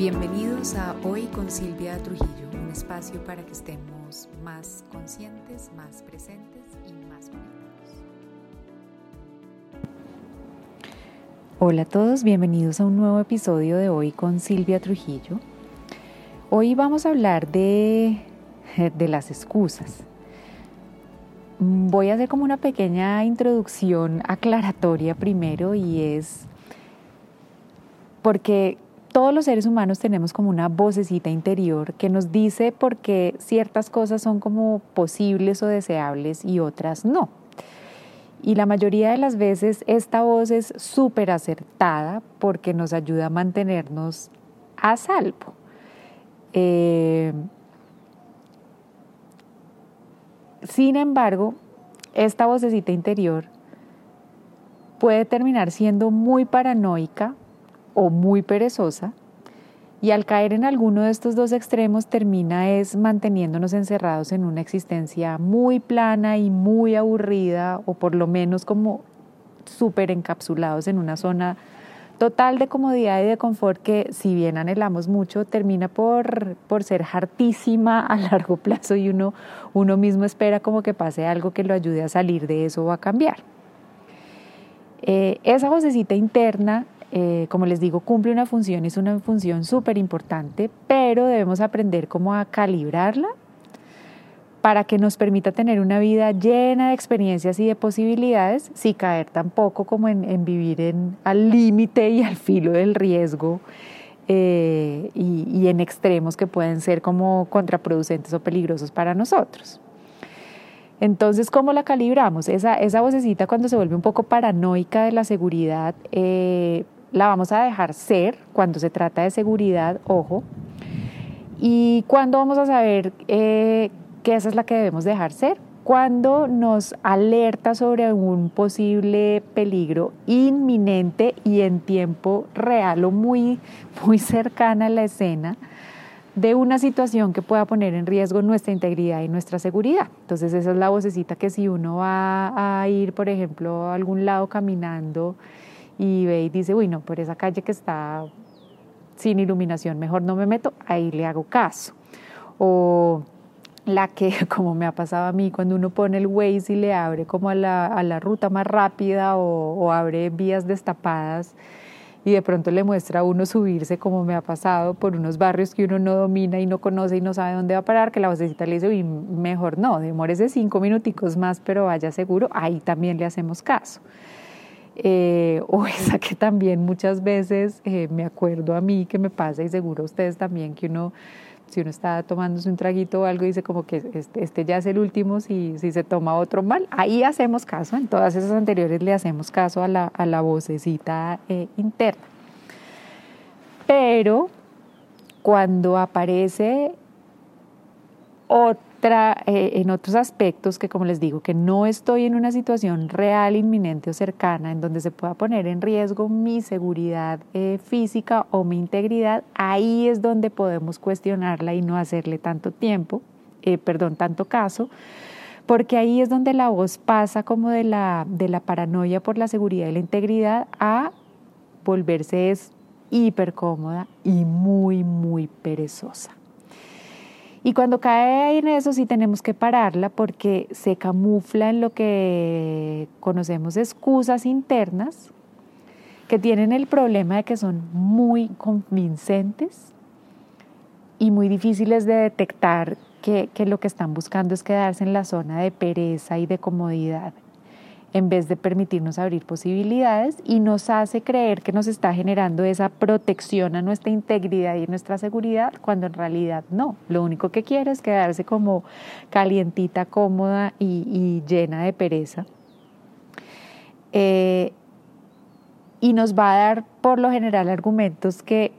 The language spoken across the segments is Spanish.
Bienvenidos a Hoy con Silvia Trujillo, un espacio para que estemos más conscientes, más presentes y más conectados. Hola a todos, bienvenidos a un nuevo episodio de Hoy con Silvia Trujillo. Hoy vamos a hablar de, de las excusas. Voy a hacer como una pequeña introducción aclaratoria primero y es porque todos los seres humanos tenemos como una vocecita interior que nos dice por qué ciertas cosas son como posibles o deseables y otras no. Y la mayoría de las veces esta voz es súper acertada porque nos ayuda a mantenernos a salvo. Eh, sin embargo, esta vocecita interior puede terminar siendo muy paranoica o muy perezosa y al caer en alguno de estos dos extremos termina es manteniéndonos encerrados en una existencia muy plana y muy aburrida o por lo menos como súper encapsulados en una zona total de comodidad y de confort que si bien anhelamos mucho termina por, por ser hartísima a largo plazo y uno, uno mismo espera como que pase algo que lo ayude a salir de eso o a cambiar. Eh, esa vocecita interna eh, como les digo, cumple una función, es una función súper importante, pero debemos aprender cómo a calibrarla para que nos permita tener una vida llena de experiencias y de posibilidades, sin caer tampoco como en, vivir al límite y al filo del riesgo eh, y, en extremos que pueden ser como contraproducentes o peligrosos para nosotros. Entonces, ¿cómo la calibramos? Esa, esa vocecita cuando se vuelve un poco paranoica de la seguridad, eh, la vamos a dejar ser cuando se trata de seguridad, ojo. ¿Y cuándo vamos a saber eh, que esa es la que debemos dejar ser? Cuando nos alerta sobre un posible peligro inminente y en tiempo real o muy, muy cercana a la escena de una situación que pueda poner en riesgo nuestra integridad y nuestra seguridad. Entonces esa es la vocecita que si uno va a ir, por ejemplo, a algún lado caminando, y ve y dice, uy, no, por esa calle que está sin iluminación, mejor no me meto, ahí le hago caso. O la que, como me ha pasado a mí, cuando uno pone el Waze y le abre como a la, a la ruta más rápida o, abre vías destapadas y de pronto le muestra a uno subirse, como me ha pasado, por unos barrios que uno no domina y no conoce y no sabe dónde va a parar, que la vocecita le dice, uy, mejor no, demórese cinco minuticos más, pero vaya seguro, ahí también le hacemos caso. Eh, o esa que también muchas veces eh, me acuerdo a mí que me pasa y seguro a ustedes también que uno, si uno está tomándose un traguito o algo, dice como que este, este, ya es el último, si, si se toma otro mal, ahí hacemos caso, en todas esas anteriores le hacemos caso a la, a la vocecita eh, interna. Pero cuando aparece eh, en otros aspectos que, como les digo, que no estoy en una situación real, inminente o cercana en donde se pueda poner en riesgo mi seguridad eh, física o mi integridad, ahí es donde podemos cuestionarla y no hacerle tanto tiempo, eh, perdón, tanto caso, porque ahí es donde la voz pasa como de la, de la paranoia por la seguridad y la integridad a volverse es hiper cómoda y muy, muy perezosa. Y cuando cae en eso sí tenemos que pararla porque se camufla en lo que conocemos excusas internas que tienen el problema de que son muy convincentes y muy difíciles de detectar que, que lo que están buscando es quedarse en la zona de pereza y de comodidad en vez de permitirnos abrir posibilidades y nos hace creer que nos está generando esa protección a nuestra integridad y nuestra seguridad, cuando en realidad no. Lo único que quiere es quedarse como calientita, cómoda y, llena de pereza. Eh, y nos va a dar por lo general argumentos que,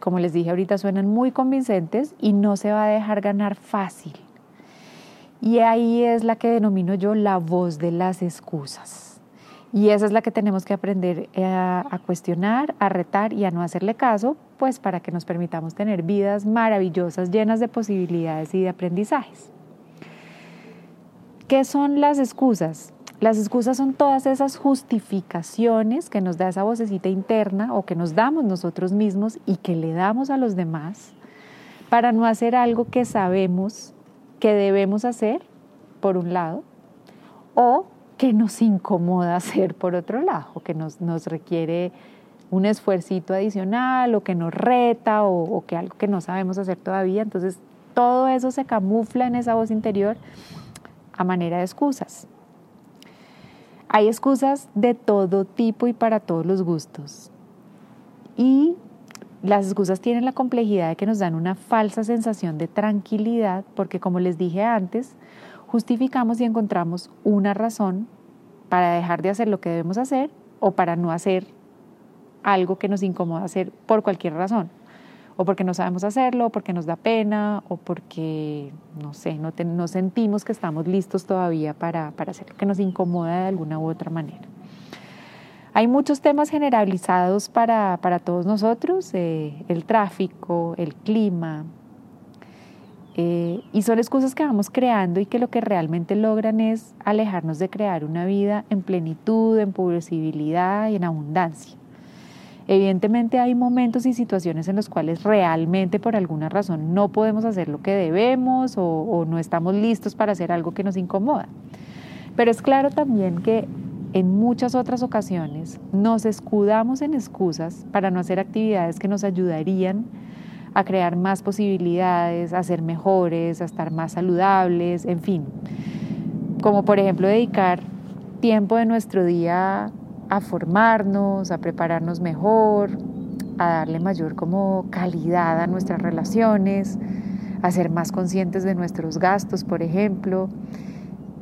como les dije ahorita, suenan muy convincentes y no se va a dejar ganar fácil. Y ahí es la que denomino yo la voz de las excusas. Y esa es la que tenemos que aprender eh, a, cuestionar, a retar y a no hacerle caso, pues para que nos permitamos tener vidas maravillosas, llenas de posibilidades y de aprendizajes. ¿Qué son las excusas? las excusas son todas esas justificaciones que nos da esa vocecita interna o que nos damos nosotros mismos y que le damos a los demás para no hacer algo que sabemos que debemos hacer, por un lado, o que nos incomoda hacer por otro lado, o que nos, nos requiere un esfuercito adicional, o que nos reta, o, o que algo que no sabemos hacer todavía. Entonces, todo eso se camufla en esa voz interior a manera de excusas. Hay excusas de todo tipo y para todos los gustos. Y las excusas tienen la complejidad de que nos dan una falsa sensación de tranquilidad, porque como les dije antes, justificamos y encontramos una razón para dejar de hacer lo que debemos hacer o para no hacer algo que nos incomoda hacer por cualquier razón. O porque no sabemos hacerlo, o porque nos da pena, o porque, no sé, no, sentimos que estamos listos todavía para, para hacer lo que nos incomoda de alguna u otra manera. Hay muchos temas generalizados para, todos nosotros, eh, el tráfico, el clima, eh, y son excusas que vamos creando y que lo que realmente logran es alejarnos de crear una vida en plenitud, en posibilidad y en abundancia. Evidentemente hay momentos y situaciones en los cuales realmente por alguna razón no podemos hacer lo que debemos o no estamos listos para hacer algo que nos incomoda. Pero es claro también que en muchas otras ocasiones nos escudamos en excusas para no hacer actividades que nos ayudarían a crear más posibilidades, a ser mejores, a estar más saludables, en fin. Como por ejemplo dedicar tiempo de nuestro día a formarnos, a prepararnos mejor, a darle mayor como calidad a nuestras relaciones, a ser más conscientes de nuestros gastos, por ejemplo.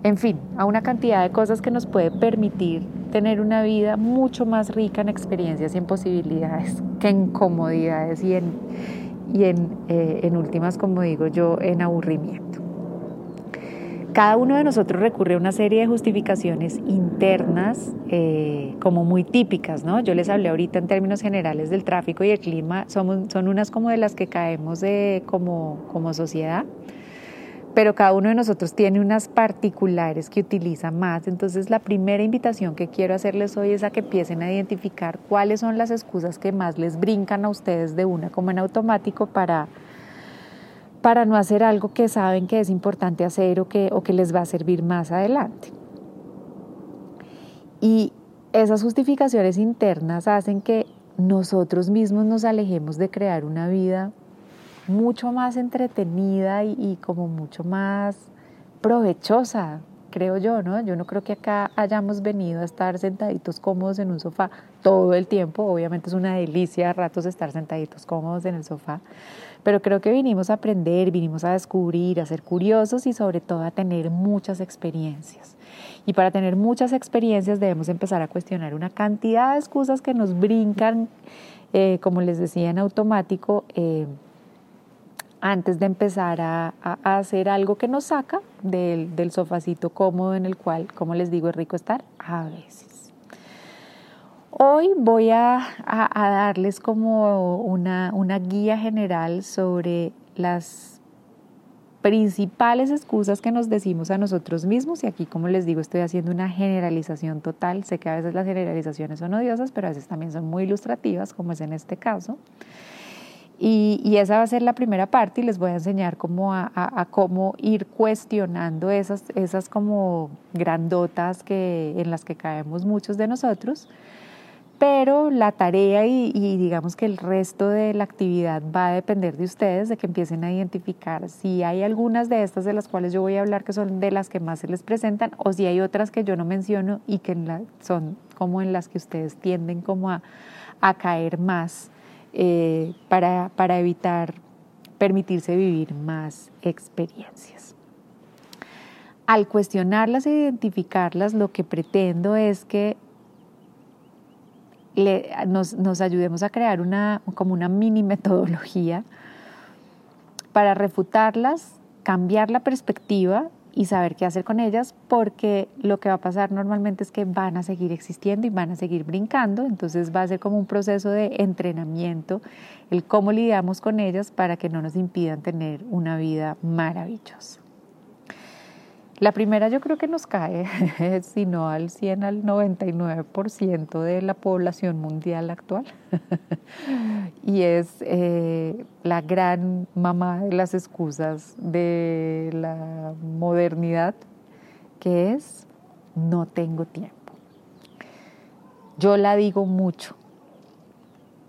En fin, a una cantidad de cosas que nos puede permitir tener una vida mucho más rica en experiencias y en posibilidades que en comodidades y en, eh, en últimas, como digo yo, en aburrimiento. Cada uno de nosotros recurre a una serie de justificaciones internas eh, como muy típicas, ¿no? Yo les hablé ahorita en términos generales del tráfico y el clima, son, son unas como de las que caemos de, como, como sociedad pero cada uno de nosotros tiene unas particulares que utiliza más. Entonces la primera invitación que quiero hacerles hoy es a que empiecen a identificar cuáles son las excusas que más les brincan a ustedes de una como en automático para, para no hacer algo que saben que es importante hacer o que, o que les va a servir más adelante. Y esas justificaciones internas hacen que nosotros mismos nos alejemos de crear una vida mucho más entretenida y, como mucho más provechosa, creo yo, ¿no? Yo no creo que acá hayamos venido a estar sentaditos cómodos en un sofá todo el tiempo. Obviamente es una delicia a ratos estar sentaditos cómodos en el sofá, pero creo que vinimos a aprender, vinimos a descubrir, a ser curiosos y sobre todo a tener muchas experiencias. Y para tener muchas experiencias debemos empezar a cuestionar una cantidad de excusas que nos brincan, eh, como les decía, en automático. Eh, antes de empezar a, hacer algo que nos saca del, sofacito cómodo en el cual, como les digo, es rico estar a veces. Hoy voy a, darles como una guía general sobre las principales excusas que nos decimos a nosotros mismos y aquí como les digo estoy haciendo una generalización total, sé que a veces las generalizaciones son odiosas pero a veces también son muy ilustrativas como es en este caso. Y, esa va a ser la primera parte y les voy a enseñar cómo a, cómo ir cuestionando esas, esas como grandotas que, en las que caemos muchos de nosotros. Pero la tarea y, digamos que el resto de la actividad va a depender de ustedes, de que empiecen a identificar si hay algunas de estas de las cuales yo voy a hablar que son de las que más se les presentan o si hay otras que yo no menciono y que son como en las que ustedes tienden como a caer más eh, para, para evitar permitirse vivir más experiencias. Al cuestionarlas e identificarlas, lo que pretendo es que nos, nos, ayudemos a crear una, como una mini metodología para refutarlas, cambiar la perspectiva y saber qué hacer con ellas, porque lo que va a pasar normalmente es que van a seguir existiendo y van a seguir brincando, entonces va a ser como un proceso de entrenamiento, el cómo lidiamos con ellas para que no nos impidan tener una vida maravillosa. La primera yo creo que nos cae, si no al 100, al 99% de la población mundial actual. y es eh, la gran mamá de las excusas de la modernidad, que es no tengo tiempo. Yo la digo mucho,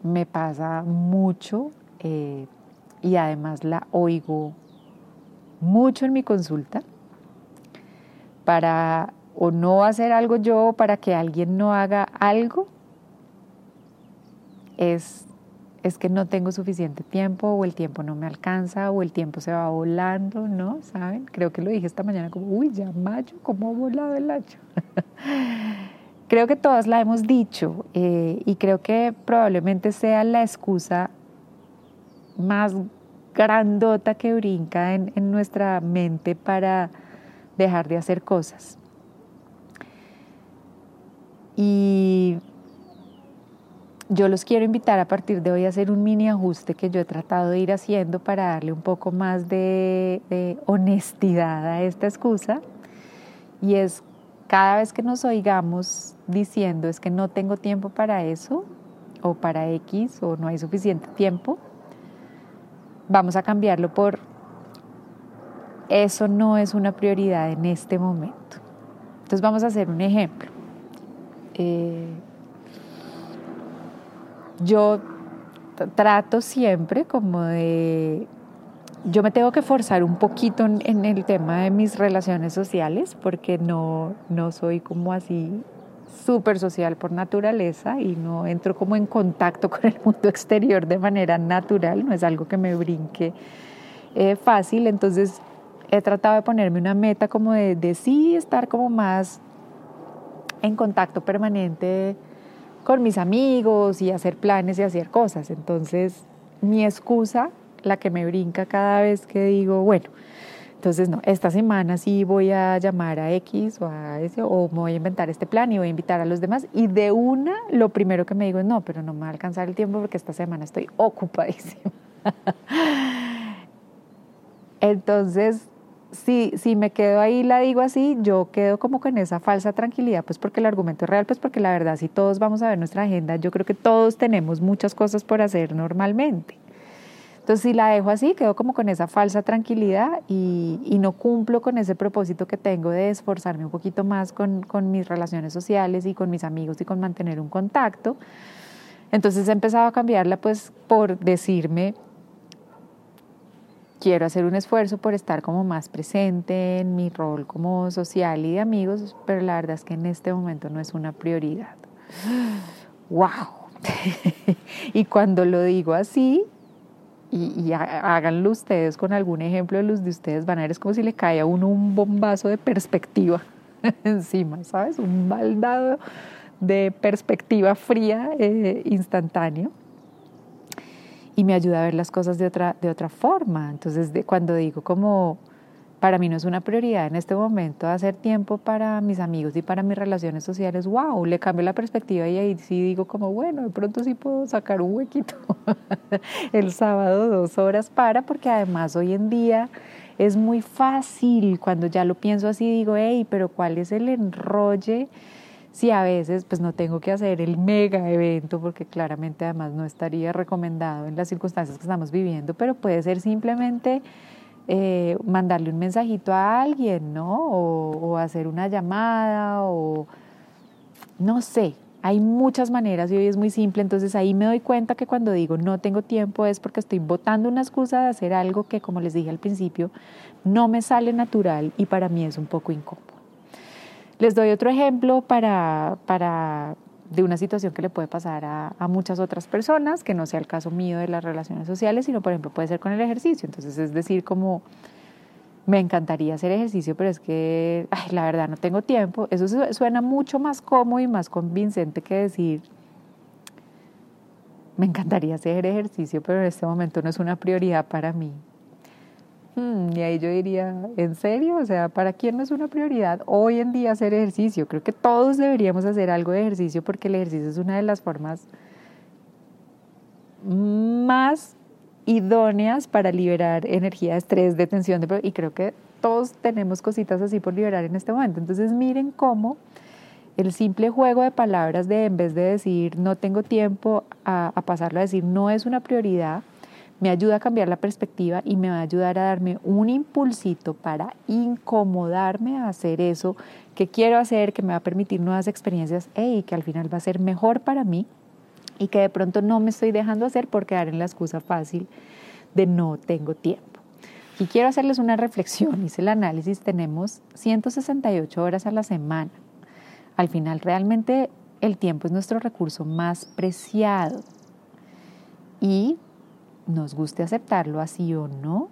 me pasa mucho eh, y además la oigo mucho en mi consulta para o no hacer algo yo para que alguien no haga algo, es, es que no tengo suficiente tiempo o el tiempo no me alcanza o el tiempo se va volando, ¿no? ¿Saben? Creo que lo dije esta mañana como, uy, ya mayo, ¿cómo ha volado el año? creo que todas la hemos dicho eh, y creo que probablemente sea la excusa más grandota que brinca en, en nuestra mente para dejar de hacer cosas. Y yo los quiero invitar a partir de hoy a hacer un mini ajuste que yo he tratado de ir haciendo para darle un poco más de, honestidad a esta excusa. Y es cada vez que nos oigamos diciendo es que no tengo tiempo para eso, o para X, o no hay suficiente tiempo, vamos a cambiarlo por eso no es una prioridad en este momento. Entonces vamos a hacer un ejemplo. Eh, yo trato siempre como de... Yo me tengo que forzar un poquito en, el tema de mis relaciones sociales porque no, no soy como así súper social por naturaleza y no entro como en contacto con el mundo exterior de manera natural, no es algo que me brinque eh, fácil, entonces he tratado de ponerme una meta como de, sí estar como más en contacto permanente con mis amigos y hacer planes y hacer cosas. Entonces, mi excusa, la que me brinca cada vez que digo, bueno, entonces no, esta semana sí voy a llamar a X o a ese, o me voy a inventar este plan y voy a invitar a los demás. Y de una, lo primero que me digo es, no, pero no me va a alcanzar el tiempo porque esta semana estoy ocupadísima. Entonces, si, si me quedo ahí la digo así, yo quedo como con esa falsa tranquilidad, pues porque el argumento es real, pues porque la verdad, si todos vamos a ver nuestra agenda, yo creo que todos tenemos muchas cosas por hacer normalmente. Entonces, si la dejo así, quedo como con esa falsa tranquilidad y, y no cumplo con ese propósito que tengo de esforzarme un poquito más con mis relaciones sociales y con mis amigos y con mantener un contacto. Entonces he empezado a cambiarla pues por decirme, quiero hacer un esfuerzo por estar como más presente en mi rol como social y de amigos, pero la verdad es que en este momento no es una prioridad. ¡Wow! y cuando lo digo así, y, háganlo ustedes con algún ejemplo de los de ustedes, van a ver, es como si le cae a uno un bombazo de perspectiva encima, ¿sabes? Un baldado de perspectiva fría eh, instantáneo y me ayuda a ver las cosas de otra, de otra forma. Entonces, de, cuando digo como, para mí no es una prioridad en este momento hacer tiempo para mis amigos y para mis relaciones sociales, wow, le cambio la perspectiva y ahí sí digo como, bueno, de pronto sí puedo sacar un huequito el sábado dos horas para, porque además hoy en día es muy fácil, cuando ya lo pienso así digo, hey, pero ¿cuál es el enrolle? Si a veces pues no tengo que hacer el mega evento porque claramente además no estaría recomendado en las circunstancias que estamos viviendo, pero puede ser simplemente eh, mandarle un mensajito a alguien, ¿no? O, hacer una llamada o no sé. Hay muchas maneras y hoy es muy simple, entonces ahí me doy cuenta que cuando digo no tengo tiempo es porque estoy botando una excusa de hacer algo que, como les dije al principio, no me sale natural y para mí es un poco incómodo. Les doy otro ejemplo para, para de una situación que le puede pasar a, a, muchas otras personas, que no sea el caso mío de las relaciones sociales, sino por ejemplo puede ser con el ejercicio. Entonces es decir, como me encantaría hacer ejercicio, pero es que la verdad no tengo tiempo. Eso suena mucho más cómodo y más convincente que decir, me encantaría hacer ejercicio, pero en este momento no es una prioridad para mí. Hmm, y ahí yo diría, ¿en serio? O sea, ¿para quién no es una prioridad hoy en día hacer ejercicio? Creo que todos deberíamos hacer algo de ejercicio porque el ejercicio es una de las formas más idóneas para liberar energía, estrés, de tensión, y creo que todos tenemos cositas así por liberar en este momento. Entonces miren cómo el simple juego de palabras de en vez de decir no tengo tiempo a pasarlo a decir no es una prioridad, me ayuda a cambiar la perspectiva y me va a ayudar a darme un impulsito para incomodarme a hacer eso que quiero hacer, que me va a permitir nuevas experiencias y que al final va a ser mejor para mí y que de pronto no me estoy dejando hacer por quedar en la excusa fácil de no tengo tiempo. Y quiero hacerles una reflexión, hice el análisis, tenemos 168 horas a la semana. Al final realmente el tiempo es nuestro recurso más preciado y nos guste aceptarlo así o no,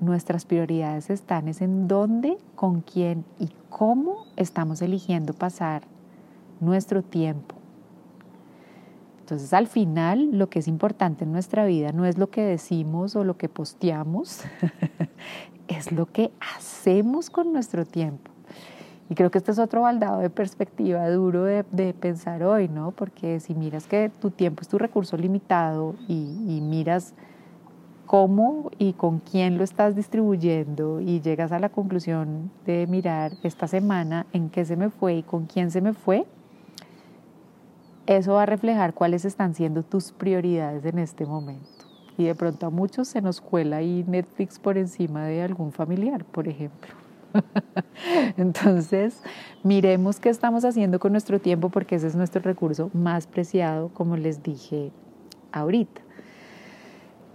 nuestras prioridades están es en dónde, con quién y cómo estamos eligiendo pasar nuestro tiempo. Entonces al final lo que es importante en nuestra vida no es lo que decimos o lo que posteamos, es lo que hacemos con nuestro tiempo. Y creo que este es otro baldado de perspectiva duro de, pensar hoy, ¿no? Porque si miras que tu tiempo es tu recurso limitado y, miras cómo y con quién lo estás distribuyendo y llegas a la conclusión de mirar esta semana en qué se me fue y con quién se me fue, eso va a reflejar cuáles están siendo tus prioridades en este momento. Y de pronto a muchos se nos cuela ahí Netflix por encima de algún familiar, por ejemplo. Entonces, miremos qué estamos haciendo con nuestro tiempo porque ese es nuestro recurso más preciado, como les dije ahorita.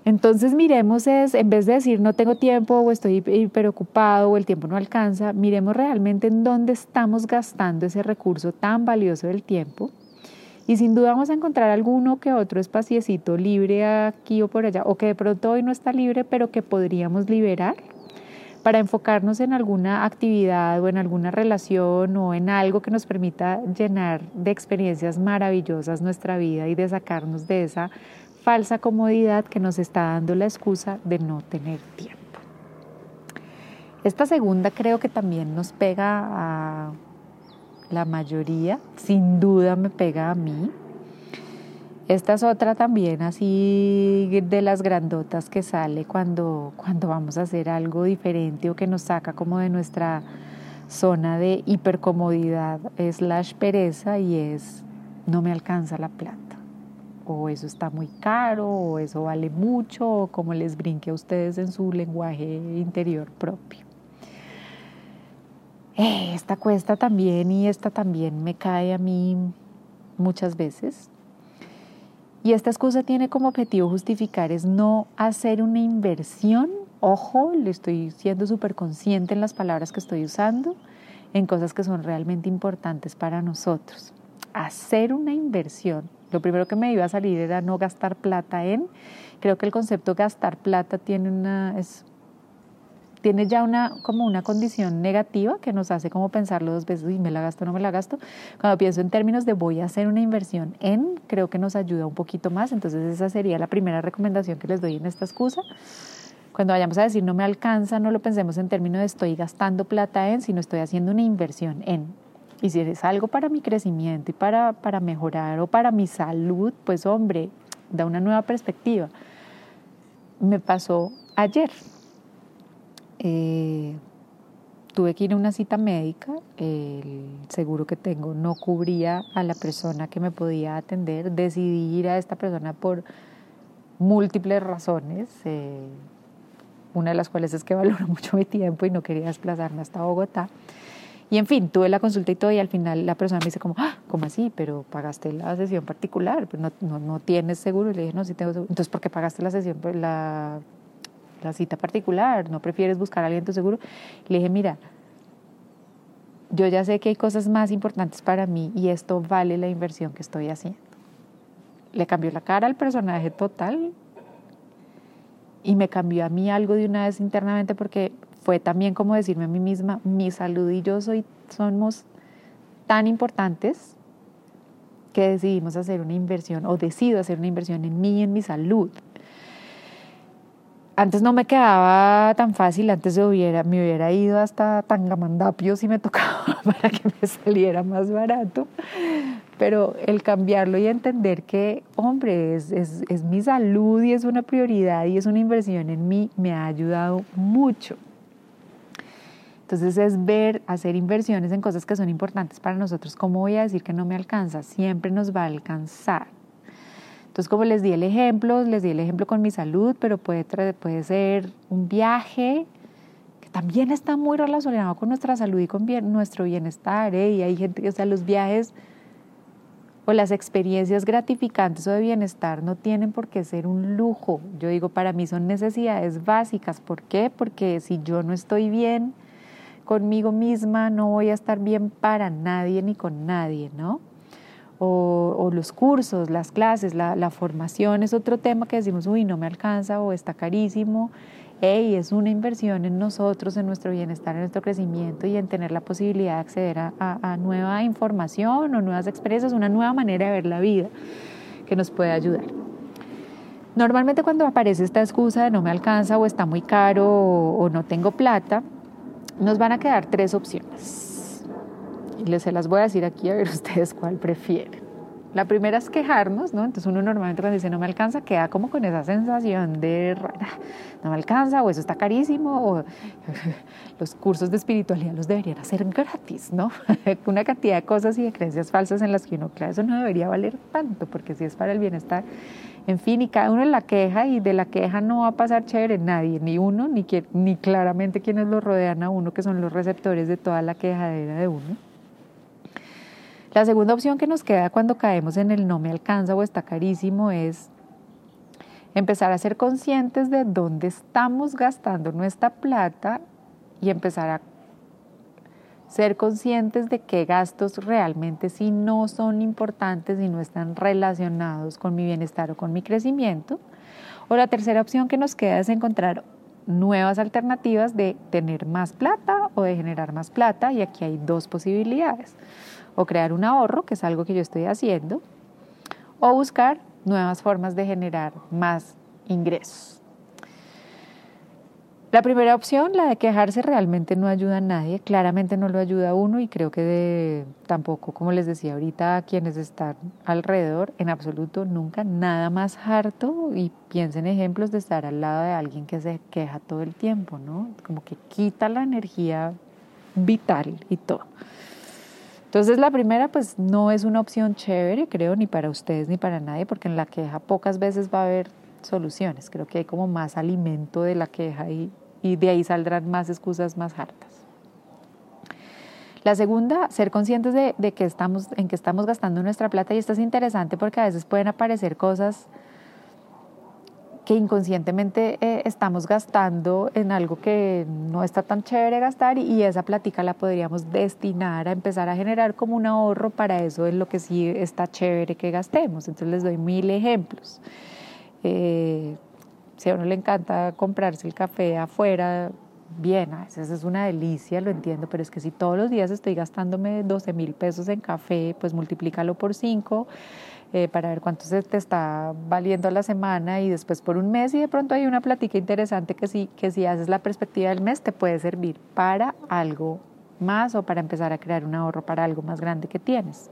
Entonces miremos es, en vez de decir no tengo tiempo o estoy preocupado o el tiempo no alcanza, miremos realmente en dónde estamos gastando ese recurso tan valioso del tiempo. Y sin duda vamos a encontrar alguno que otro espaciecito libre aquí o por allá, o que de pronto hoy no está libre, pero que podríamos liberar para enfocarnos en alguna actividad o en alguna relación o en algo que nos permita llenar de experiencias maravillosas nuestra vida y de sacarnos de esa falsa comodidad que nos está dando la excusa de no tener tiempo. Esta segunda creo que también nos pega a la mayoría, sin duda me pega a mí, esta es otra también así de las grandotas que sale cuando, cuando vamos a hacer algo diferente o que nos saca como de nuestra zona de hipercomodidad. Slash pereza y es no me alcanza la plata o eso está muy caro o eso vale mucho o como les brinque a ustedes en su lenguaje interior propio. Eh, esta cuesta también y esta también me cae a mí muchas veces y esta excusa tiene como objetivo justificar es no hacer una inversión, ojo, le estoy siendo súper consciente en las palabras que estoy usando, en cosas que son realmente importantes para nosotros. Hacer una inversión. Lo primero que me iba a salir era no gastar plata en. Creo que el concepto gastar plata tiene una, tiene ya una, como una condición negativa que nos hace como pensarlo dos veces, y me la gasto o no me la gasto. Cuando pienso en términos de voy a hacer una inversión en, creo que nos ayuda un poquito más. Entonces esa sería la primera recomendación que les doy en esta excusa. Cuando vayamos a decir no me alcanza, no lo pensemos en términos de estoy gastando plata en, sino estoy haciendo una inversión en. Y si es algo para mi crecimiento y para, para mejorar o para mi salud, pues hombre, da una nueva perspectiva. Me pasó ayer, eh, tuve que ir a una cita médica, el seguro que tengo no cubría a la persona que me podía atender, decidí ir a esta persona por múltiples razones, eh, una de las cuales es que valoro mucho mi tiempo y no quería desplazarme hasta Bogotá. Y en fin, tuve la consulta y todo y al final la persona me dice como, ah, ¿cómo así? Pero pagaste la sesión particular, pero no, tienes seguro. Y le dije, no, sí tengo seguro. Entonces, ¿por qué pagaste la sesión, la la cita particular, no prefieres buscar aliento seguro. Le dije, mira, yo ya sé que hay cosas más importantes para mí y esto vale la inversión que estoy haciendo. Le cambió la cara al personaje total y me cambió a mí algo de una vez internamente porque fue también como decirme a mí misma, mi salud y yo soy, somos tan importantes que decidimos hacer una inversión o decido hacer una inversión en mí y en mi salud antes no me quedaba tan fácil, antes hubiera, me hubiera ido hasta Tangamandapio si me tocaba para que me saliera más barato, pero el cambiarlo y entender que, hombre, es, es, es mi salud y es una prioridad y es una inversión en mí, me ha ayudado mucho. Entonces es ver, hacer inversiones en cosas que son importantes para nosotros. ¿Cómo voy a decir que no me alcanza? Siempre nos va a alcanzar. Entonces, como les di el ejemplo, les di el ejemplo con mi salud, pero puede, puede ser un viaje que también está muy relacionado con nuestra salud y con nuestro bienestar. ¿eh? Y hay gente, o sea, los viajes o las experiencias gratificantes o de bienestar no tienen por qué ser un lujo. Yo digo, para mí son necesidades básicas. ¿Por qué? Porque si yo no estoy bien conmigo misma, no voy a estar bien para nadie ni con nadie, ¿no? O, los cursos, las clases, la, formación es otro tema que decimos, uy, no me alcanza o está carísimo. Hey, es una inversión en nosotros, en nuestro bienestar, en nuestro crecimiento y en tener la posibilidad de acceder a, nueva información o nuevas experiencias, una nueva manera de ver la vida que nos puede ayudar. Normalmente cuando aparece esta excusa de no me alcanza o está muy caro o no tengo plata, nos van a quedar tres opciones y les se las voy a decir aquí a ver ustedes cuál prefieren. La primera es quejarnos, ¿no? Entonces uno normalmente cuando dice no me alcanza queda como con esa sensación de no me alcanza o eso está carísimo o los cursos de espiritualidad los deberían hacer gratis, ¿no? Una cantidad de cosas y de creencias falsas en las que uno, claro, eso no debería valer tanto porque si es para el bienestar, en fin, y cada uno en la queja y de la queja no va a pasar chévere nadie, ni uno, ni, ni claramente quienes lo rodean a uno, que son los receptores de toda la quejadera de uno. La segunda opción que nos queda cuando caemos en el no me alcanza o está carísimo es empezar a ser conscientes de dónde estamos gastando nuestra plata y empezar a ser conscientes de qué gastos realmente sí no son importantes y no están relacionados con mi bienestar o con mi crecimiento. O la tercera opción que nos queda es encontrar nuevas alternativas de tener más plata o de generar más plata y aquí hay dos posibilidades o crear un ahorro, que es algo que yo estoy haciendo, o buscar nuevas formas de generar más ingresos. La primera opción, la de quejarse, realmente no ayuda a nadie, claramente no lo ayuda a uno y creo que tampoco, como les decía ahorita, a quienes están alrededor, en absoluto, nunca, nada más harto y piensen ejemplos de estar al lado de alguien que se queja todo el tiempo, ¿no? Como que quita la energía vital y todo. Entonces la primera pues no es una opción chévere, creo, ni para ustedes ni para nadie, porque en la queja pocas veces va a haber soluciones. Creo que hay como más alimento de la queja y, y de ahí saldrán más excusas más hartas. La segunda, ser conscientes de, que estamos, en que estamos gastando nuestra plata y esto es interesante porque a veces pueden aparecer cosas que inconscientemente eh, estamos gastando en algo que no está tan chévere gastar y, esa plática la podríamos destinar a empezar a generar como un ahorro para eso en lo que sí está chévere que gastemos. Entonces les doy mil ejemplos. Eh, si a uno le encanta comprarse el café afuera, bien, a veces es una delicia, lo entiendo, pero es que si todos los días estoy gastándome 12 mil pesos en café, pues multiplícalo por 5 eh, para ver cuánto se te está valiendo la semana y después por un mes y de pronto hay una plática interesante que sí, que si haces la perspectiva del mes te puede servir para algo más o para empezar a crear un ahorro para algo más grande que tienes.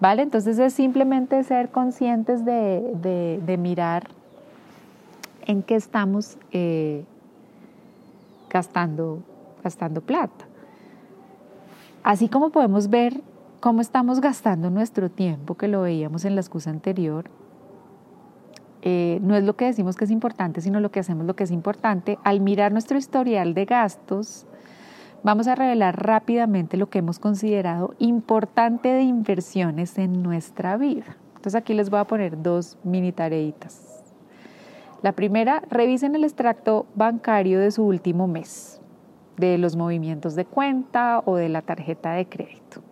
¿Vale? Entonces es simplemente ser conscientes de, de, mirar en qué estamos eh, gastando, gastando plata. Así como podemos ver cómo estamos gastando nuestro tiempo, que lo veíamos en la excusa anterior, eh, no es lo que decimos que es importante, sino lo que hacemos lo que es importante. Al mirar nuestro historial de gastos, vamos a revelar rápidamente lo que hemos considerado importante de inversiones en nuestra vida. Entonces aquí les voy a poner dos mini tareitas. La primera, revisen el extracto bancario de su último mes, de los movimientos de cuenta o de la tarjeta de crédito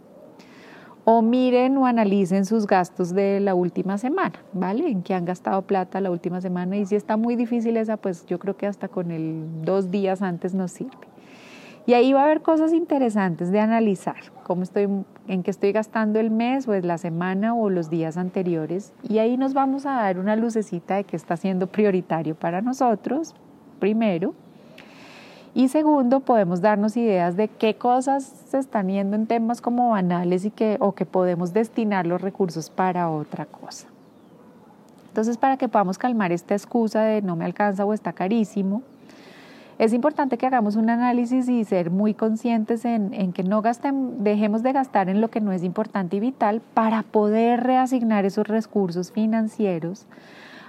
o miren o analicen sus gastos de la última semana, ¿vale? En qué han gastado plata la última semana y si está muy difícil esa, pues yo creo que hasta con el dos días antes nos sirve. Y ahí va a haber cosas interesantes de analizar, cómo estoy, en qué estoy gastando el mes o es la semana o los días anteriores. Y ahí nos vamos a dar una lucecita de qué está siendo prioritario para nosotros, primero. Y segundo, podemos darnos ideas de qué cosas se están yendo en temas como banales y que, o que podemos destinar los recursos para otra cosa. Entonces, para que podamos calmar esta excusa de no me alcanza o está carísimo, es importante que hagamos un análisis y ser muy conscientes en, que no gasten, dejemos de gastar en lo que no es importante y vital para poder reasignar esos recursos financieros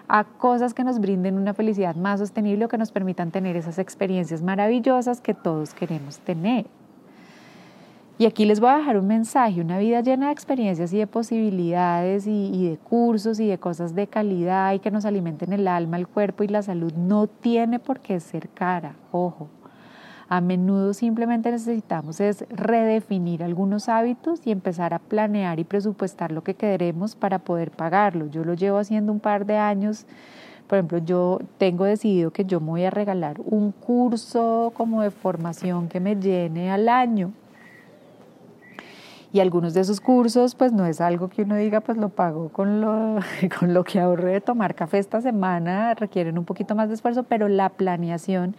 a cosas que nos brinden una felicidad más sostenible o que nos permitan tener esas experiencias maravillosas que todos queremos tener. Y aquí les voy a dejar un mensaje, una vida llena de experiencias y de posibilidades y, de cursos y de cosas de calidad y que nos alimenten el alma, el cuerpo y la salud no tiene por qué ser cara, ojo. A menudo simplemente necesitamos es redefinir algunos hábitos y empezar a planear y presupuestar lo que queremos para poder pagarlo. Yo lo llevo haciendo un par de años. Por ejemplo, yo tengo decidido que yo me voy a regalar un curso como de formación que me llene al año y algunos de esos cursos, pues no es algo que uno diga, pues lo pago con lo, con lo que ahorré de tomar café esta semana, requieren un poquito más de esfuerzo, pero la planeación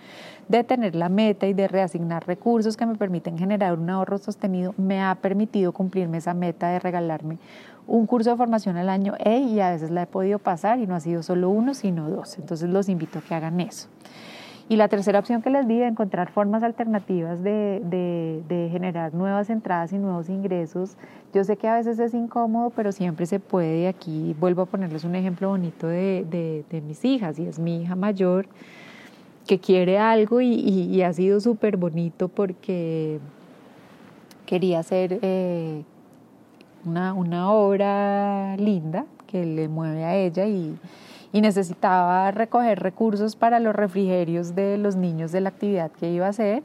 de tener la meta y de reasignar recursos que me permiten generar un ahorro sostenido me ha permitido cumplirme esa meta de regalarme un curso de formación al año y a veces la he podido pasar y no ha sido solo uno, sino dos. Entonces los invito a que hagan eso. Y la tercera opción que les di, de encontrar formas alternativas de, de, generar nuevas entradas y nuevos ingresos. Yo sé que a veces es incómodo, pero siempre se puede. Aquí vuelvo a ponerles un ejemplo bonito de, de mis hijas, y es mi hija mayor que quiere algo y, ha sido súper bonito porque quería hacer eh, una, una obra linda que le mueve a ella y, y necesitaba recoger recursos para los refrigerios de los niños de la actividad que iba a hacer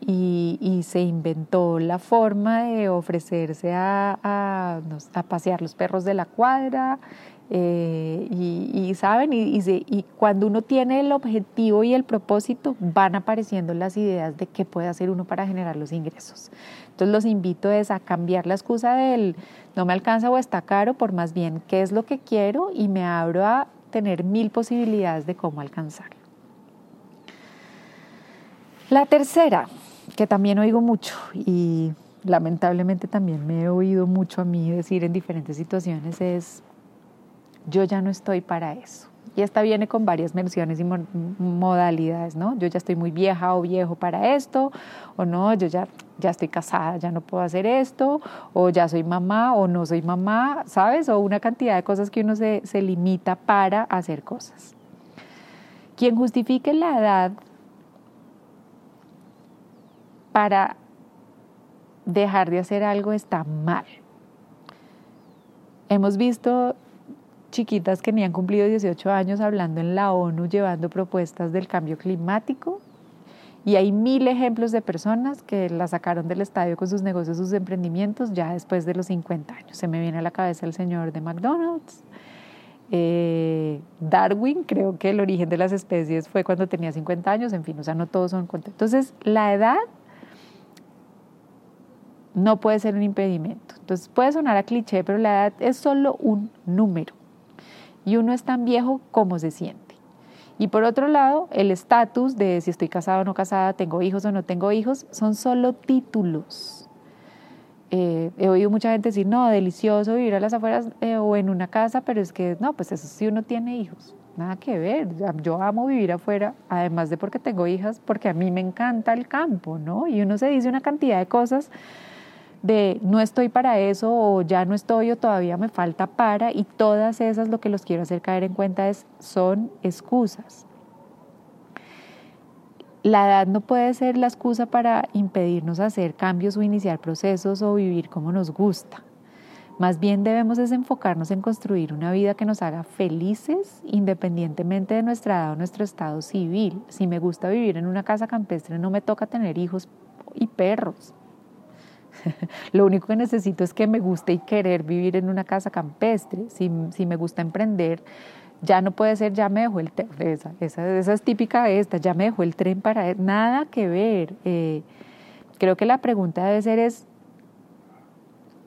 y, se inventó la forma de ofrecerse a, pasear los perros de la cuadra eh, y, saben, y, y, cuando uno tiene el objetivo y el propósito, van apareciendo las ideas de qué puede hacer uno para generar los ingresos. Entonces los invito es a cambiar la excusa del no me alcanza o está caro por más bien qué es lo que quiero y me abro a tener mil posibilidades de cómo alcanzarlo. La tercera, que también oigo mucho y lamentablemente también me he oído mucho a mí decir en diferentes situaciones es, yo ya no estoy para eso. Y esta viene con varias versiones y modalidades, ¿no? Yo ya estoy muy vieja o viejo para esto, o no, yo ya, ya estoy casada, ya no puedo hacer esto, o ya soy mamá o no soy mamá, ¿sabes? O una cantidad de cosas que uno se, se limita para hacer cosas. Quien justifique la edad para dejar de hacer algo está mal. Hemos visto chiquitas que ni han cumplido 18 años hablando en la ONU, llevando propuestas del cambio climático. Y hay mil ejemplos de personas que la sacaron del estadio con sus negocios, sus emprendimientos, ya después de los 50 años. Se me viene a la cabeza el señor de McDonald's. Eh, Darwin, creo que el origen de las especies fue cuando tenía 50 años, en fin, o sea, no todos son Entonces, la edad no puede ser un impedimento. Entonces, puede sonar a cliché, pero la edad es solo un número y uno es tan viejo como se siente. Y por otro lado, el estatus de si estoy casada o no casada, tengo hijos o no tengo hijos, son solo títulos. Eh, he oído mucha gente decir, no, delicioso vivir a las afueras eh, o en una casa, pero es que no, pues eso sí uno tiene hijos. Nada que ver. Yo amo vivir afuera, además de porque tengo hijas, porque a mí me encanta el campo, ¿no? Y uno se dice una cantidad de cosas de no estoy para eso o ya no estoy o todavía me falta para y todas esas lo que los quiero hacer caer en cuenta es son excusas. La edad no puede ser la excusa para impedirnos hacer cambios o iniciar procesos o vivir como nos gusta. Más bien debemos enfocarnos en construir una vida que nos haga felices independientemente de nuestra edad o nuestro estado civil. Si me gusta vivir en una casa campestre no me toca tener hijos y perros. Lo único que necesito es que me guste y querer vivir en una casa campestre. Si, me gusta emprender, ya no puede ser, ya me dejó el tren, esa, es típica de esta, ya me dejó el tren para nada que ver. Eh, creo que la pregunta debe ser es,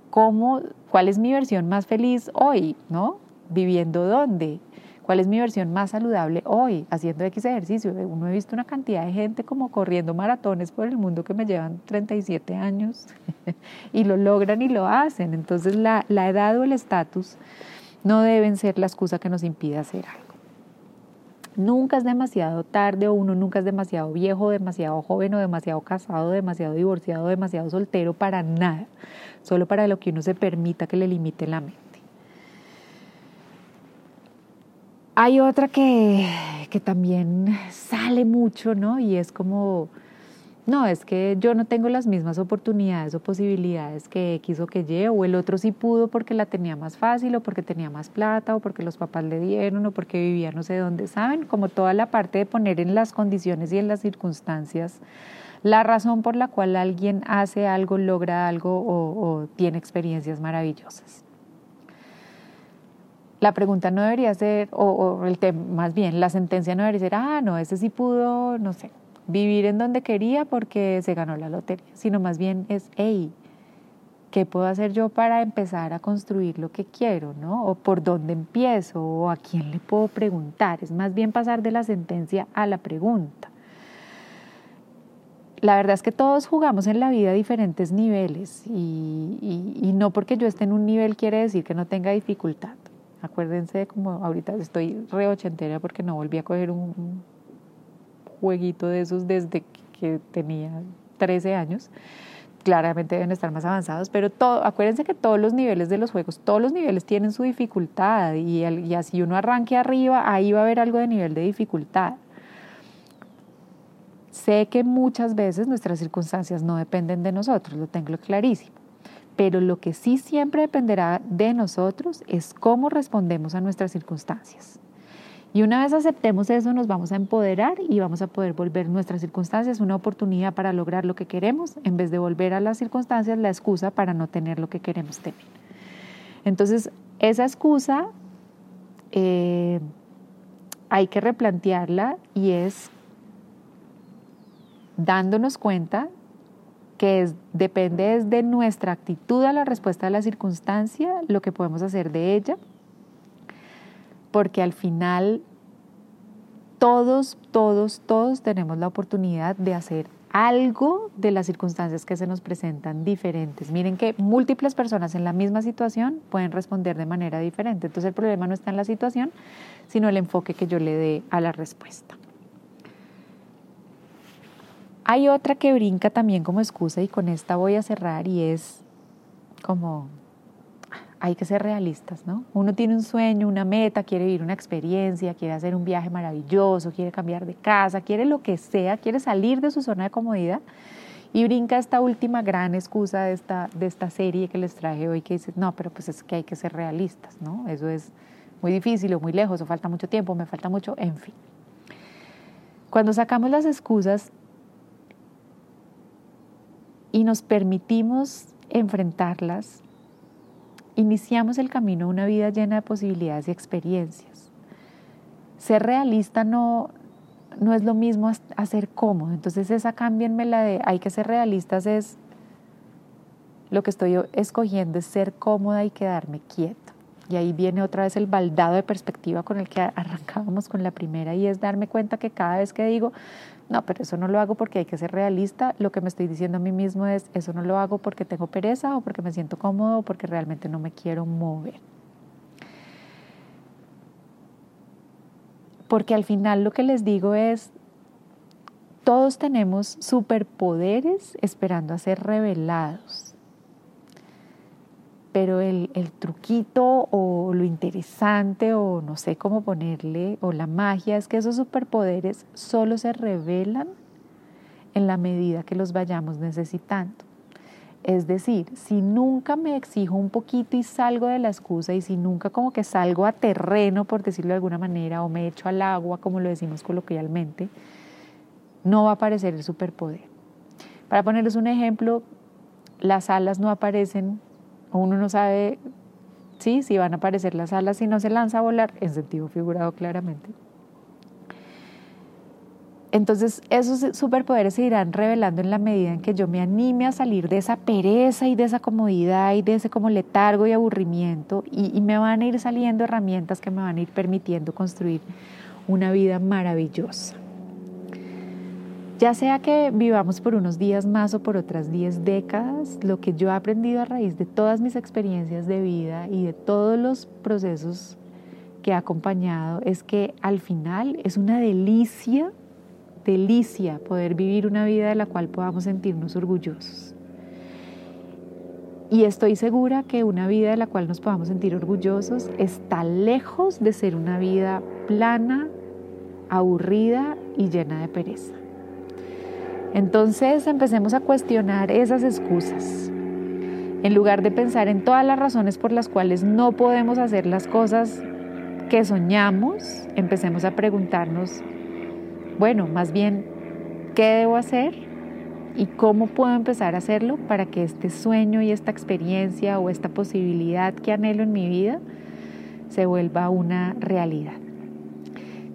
¿cómo, ¿cuál es mi versión más feliz hoy? ¿No? ¿Viviendo dónde? ¿Cuál es mi versión más saludable hoy haciendo X ejercicio? Uno he visto una cantidad de gente como corriendo maratones por el mundo que me llevan 37 años y lo logran y lo hacen. Entonces la, la edad o el estatus no deben ser la excusa que nos impida hacer algo. Nunca es demasiado tarde o uno nunca es demasiado viejo, demasiado joven o demasiado casado, demasiado divorciado, demasiado soltero para nada, solo para lo que uno se permita que le limite la mente. Hay otra que, que también sale mucho, ¿no? Y es como no, es que yo no tengo las mismas oportunidades o posibilidades que X o que Y, o el otro sí pudo porque la tenía más fácil, o porque tenía más plata, o porque los papás le dieron, o porque vivía no sé dónde, ¿saben? Como toda la parte de poner en las condiciones y en las circunstancias la razón por la cual alguien hace algo, logra algo o, tiene experiencias maravillosas. La pregunta no debería ser, o, el tema, más bien, la sentencia no debería ser, ah, no, ese sí pudo, no sé, vivir en donde quería porque se ganó la lotería, sino más bien es, hey, ¿qué puedo hacer yo para empezar a construir lo que quiero, ¿no? O por dónde empiezo, o a quién le puedo preguntar. Es más bien pasar de la sentencia a la pregunta. La verdad es que todos jugamos en la vida a diferentes niveles y, y no porque yo esté en un nivel quiere decir que no tenga dificultad. Acuérdense como ahorita estoy re ochentera porque no volví a coger un, jueguito de esos desde que tenía 13 años. Claramente deben estar más avanzados, pero todo, acuérdense que todos los niveles de los juegos, todos los niveles tienen su dificultad y, y así uno arranque arriba, ahí va a haber algo de nivel de dificultad. Sé que muchas veces nuestras circunstancias no dependen de nosotros, lo tengo clarísimo, pero lo que sí siempre dependerá de nosotros es cómo respondemos a nuestras circunstancias. Y una vez aceptemos eso, nos vamos a empoderar y vamos a poder volver nuestras circunstancias una oportunidad para lograr lo que queremos, en vez de volver a las circunstancias la excusa para no tener lo que queremos tener. Entonces, esa excusa eh, hay que replantearla y es dándonos cuenta que es, depende de nuestra actitud a la respuesta a la circunstancia, lo que podemos hacer de ella porque al final todos, todos, todos tenemos la oportunidad de hacer algo de las circunstancias que se nos presentan diferentes. Miren que múltiples personas en la misma situación pueden responder de manera diferente. Entonces el problema no está en la situación, sino el enfoque que yo le dé a la respuesta. Hay otra que brinca también como excusa y con esta voy a cerrar y es como hay que ser realistas, ¿no? Uno tiene un sueño, una meta, quiere vivir una experiencia, quiere hacer un viaje maravilloso, quiere cambiar de casa, quiere lo que sea, quiere salir de su zona de comodidad y brinca esta última gran excusa de esta, de esta serie que les traje hoy que dice, no, pero pues es que hay que ser realistas, ¿no? Eso es muy difícil o muy lejos o falta mucho tiempo, me falta mucho, en fin. Cuando sacamos las excusas y nos permitimos enfrentarlas, iniciamos el camino a una vida llena de posibilidades y experiencias. Ser realista no, no es lo mismo a ser cómodo. Entonces esa cámbienme la de hay que ser realistas es lo que estoy escogiendo es ser cómoda y quedarme quieta. Y ahí viene otra vez el baldado de perspectiva con el que arrancábamos con la primera y es darme cuenta que cada vez que digo, no, pero eso no lo hago porque hay que ser realista. Lo que me estoy diciendo a mí mismo es, eso no lo hago porque tengo pereza o porque me siento cómodo o porque realmente no me quiero mover. Porque al final lo que les digo es, todos tenemos superpoderes esperando a ser revelados pero el, truquito o lo interesante o no sé cómo ponerle, o la magia es que esos superpoderes solo se revelan en la medida que los vayamos necesitando. Es decir, si nunca me exijo un poquito y salgo de la excusa y si nunca como que salgo a terreno, por decirlo de alguna manera, o me echo al agua, como lo decimos coloquialmente, no va a aparecer el superpoder. Para ponerles un ejemplo, las alas no aparecen uno no sabe sí, si van a aparecer las alas si no se lanza a volar, en sentido figurado claramente. Entonces esos superpoderes se irán revelando en la medida en que yo me anime a salir de esa pereza y de esa comodidad y de ese como letargo y aburrimiento y, y me van a ir saliendo herramientas que me van a ir permitiendo construir una vida maravillosa. Ya sea que vivamos por unos días más o por otras diez décadas, lo que yo he aprendido a raíz de todas mis experiencias de vida y de todos los procesos que ha acompañado es que al final es una delicia, delicia poder vivir una vida de la cual podamos sentirnos orgullosos. Y estoy segura que una vida de la cual nos podamos sentir orgullosos está lejos de ser una vida plana, aburrida y llena de pereza. Entonces empecemos a cuestionar esas excusas. En lugar de pensar en todas las razones por las cuales no podemos hacer las cosas que soñamos, empecemos a preguntarnos, bueno, más bien, ¿qué debo hacer? ¿Y cómo puedo empezar a hacerlo para que este sueño y esta experiencia o esta posibilidad que anhelo en mi vida se vuelva una realidad?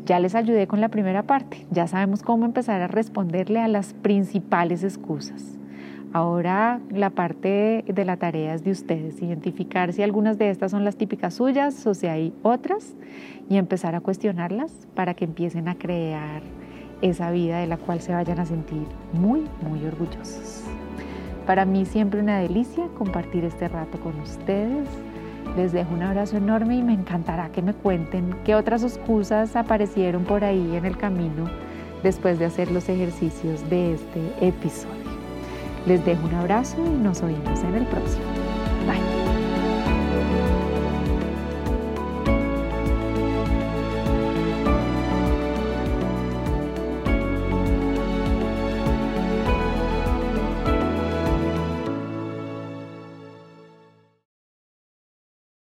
Ya les ayudé con la primera parte, ya sabemos cómo empezar a responderle a las principales excusas. Ahora la parte de la tarea es de ustedes, identificar si algunas de estas son las típicas suyas o si hay otras y empezar a cuestionarlas para que empiecen a crear esa vida de la cual se vayan a sentir muy, muy orgullosos. Para mí siempre una delicia compartir este rato con ustedes. Les dejo un abrazo enorme y me encantará que me cuenten qué otras excusas aparecieron por ahí en el camino después de hacer los ejercicios de este episodio. Les dejo un abrazo y nos oímos en el próximo. Bye.